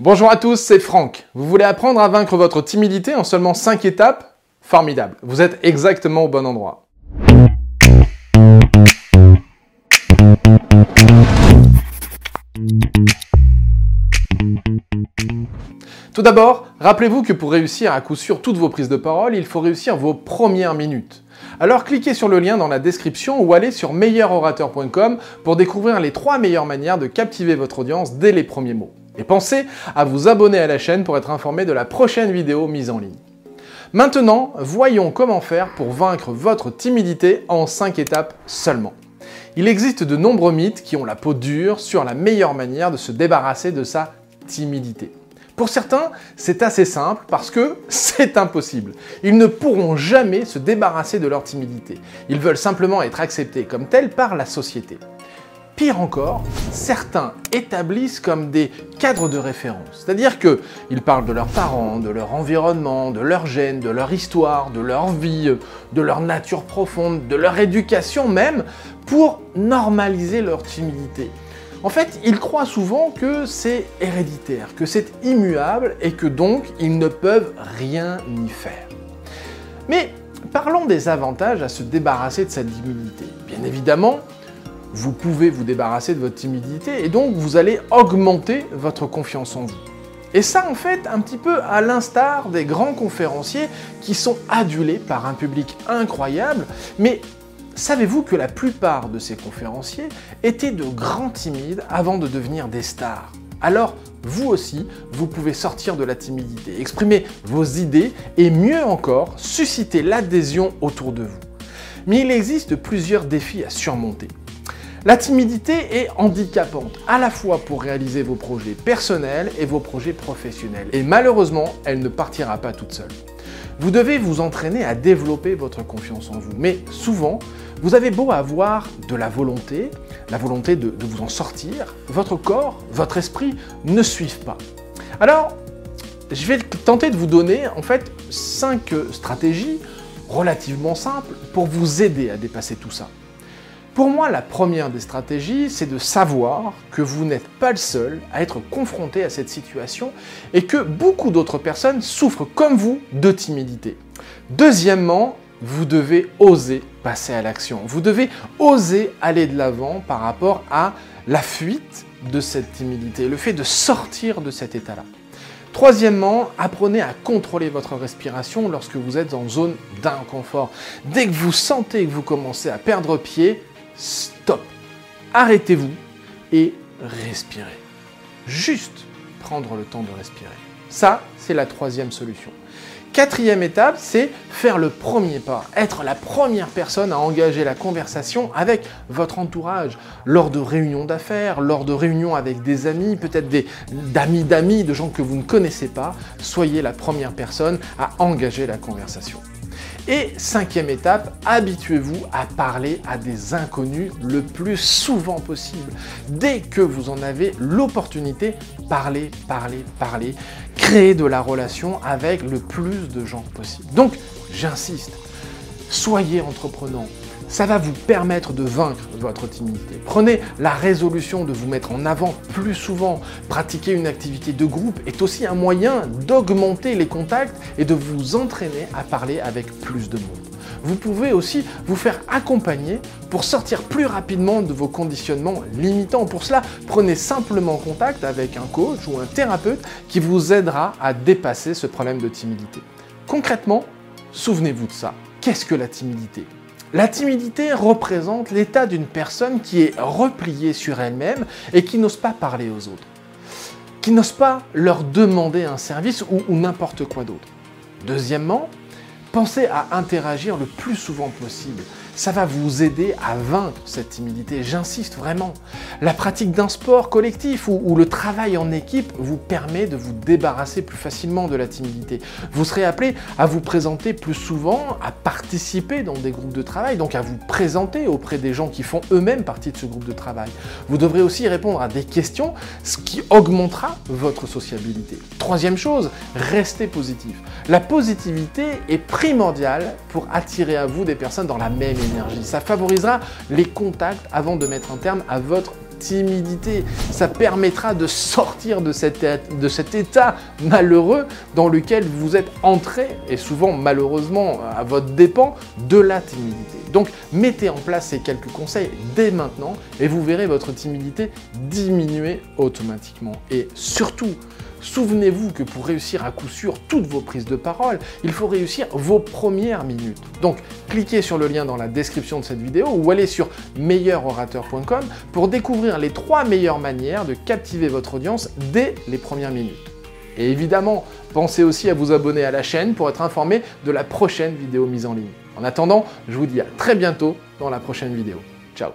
Bonjour à tous, c'est Franck. Vous voulez apprendre à vaincre votre timidité en seulement 5 étapes? Formidable, vous êtes exactement au bon endroit. Tout d'abord, rappelez-vous que pour réussir à coup sûr toutes vos prises de parole, il faut réussir vos premières minutes. Alors cliquez sur le lien dans la description ou allez sur meilleurorateur.com pour découvrir les 3 meilleures manières de captiver votre audience dès les premiers mots. Et pensez à vous abonner à la chaîne pour être informé de la prochaine vidéo mise en ligne. Maintenant, voyons comment faire pour vaincre votre timidité en 5 étapes seulement. Il existe de nombreux mythes qui ont la peau dure sur la meilleure manière de se débarrasser de sa timidité. Pour certains, c'est assez simple parce que c'est impossible. Ils ne pourront jamais se débarrasser de leur timidité. Ils veulent simplement être acceptés comme tels par la société. Pire encore, certains établissent comme des cadres de référence. C'est-à-dire qu'ils parlent de leurs parents, de leur environnement, de leur gène, de leur histoire, de leur vie, de leur nature profonde, de leur éducation même, pour normaliser leur timidité. En fait, ils croient souvent que c'est héréditaire, que c'est immuable et que donc ils ne peuvent rien y faire. Mais parlons des avantages à se débarrasser de sa timidité. Bien évidemment, vous pouvez vous débarrasser de votre timidité et donc vous allez augmenter votre confiance en vous. Et ça, en fait, un petit peu à l'instar des grands conférenciers qui sont adulés par un public incroyable, mais savez-vous que la plupart de ces conférenciers étaient de grands timides avant de devenir des stars? Alors, vous aussi, vous pouvez sortir de la timidité, exprimer vos idées et mieux encore, susciter l'adhésion autour de vous. Mais il existe plusieurs défis à surmonter. La timidité est handicapante, à la fois pour réaliser vos projets personnels et vos projets professionnels. Et malheureusement, elle ne partira pas toute seule. Vous devez vous entraîner à développer votre confiance en vous. Mais souvent, vous avez beau avoir de la volonté, la volonté de, vous en sortir, votre corps, votre esprit ne suivent pas. Alors, je vais tenter de vous donner en fait 5 stratégies relativement simples pour vous aider à dépasser tout ça. Pour moi, la première des stratégies, c'est de savoir que vous n'êtes pas le seul à être confronté à cette situation et que beaucoup d'autres personnes souffrent comme vous de timidité. Deuxièmement, vous devez oser passer à l'action. Vous devez oser aller de l'avant par rapport à la fuite de cette timidité, le fait de sortir de cet état-là. Troisièmement, apprenez à contrôler votre respiration lorsque vous êtes en zone d'inconfort. Dès que vous sentez que vous commencez à perdre pied, stop. Arrêtez-vous et respirez. Juste prendre le temps de respirer. Ça, c'est la troisième solution. Quatrième étape, c'est faire le premier pas, être la première personne à engager la conversation avec votre entourage, lors de réunions d'affaires, lors de réunions avec des amis, peut-être des d'amis d'amis, de gens que vous ne connaissez pas. Soyez la première personne à engager la conversation. Et cinquième étape, habituez-vous à parler à des inconnus le plus souvent possible. Dès que vous en avez l'opportunité, parlez, parlez, parlez. Créez de la relation avec le plus de gens possible. Donc, j'insiste, soyez entreprenant, ça va vous permettre de vaincre votre timidité. Prenez la résolution de vous mettre en avant plus souvent. Pratiquer une activité de groupe est aussi un moyen d'augmenter les contacts et de vous entraîner à parler avec plus de monde. Vous pouvez aussi vous faire accompagner pour sortir plus rapidement de vos conditionnements limitants. Pour cela, prenez simplement contact avec un coach ou un thérapeute qui vous aidera à dépasser ce problème de timidité. Concrètement, souvenez-vous de ça. Qu'est-ce que la timidité? La timidité représente l'état d'une personne qui est repliée sur elle-même et qui n'ose pas parler aux autres, qui n'ose pas leur demander un service ou, n'importe quoi d'autre. Deuxièmement, pensez à interagir le plus souvent possible ça va vous aider à vaincre cette timidité. J'insiste vraiment. La pratique d'un sport collectif ou, le travail en équipe vous permet de vous débarrasser plus facilement de la timidité. Vous serez appelé à vous présenter plus souvent, à participer dans des groupes de travail, donc à vous présenter auprès des gens qui font eux-mêmes partie de ce groupe de travail. Vous devrez aussi répondre à des questions, ce qui augmentera votre sociabilité. Troisième chose, restez positif. La positivité est primordiale pour attirer à vous des personnes dans la même Ça favorisera les contacts avant de mettre un terme à votre timidité. Ça permettra de sortir de cet, de cet état malheureux dans lequel vous êtes entré, et souvent malheureusement à votre dépens, de la timidité. Donc mettez en place ces quelques conseils dès maintenant et vous verrez votre timidité diminuer automatiquement. Et surtout, Souvenez-vous que pour réussir à coup sûr toutes vos prises de parole, il faut réussir vos premières minutes. Donc cliquez sur le lien dans la description de cette vidéo ou allez sur meilleurorateur.com pour découvrir les trois meilleures manières de captiver votre audience dès les premières minutes. Et évidemment, pensez aussi à vous abonner à la chaîne pour être informé de la prochaine vidéo mise en ligne. En attendant, je vous dis à très bientôt dans la prochaine vidéo. Ciao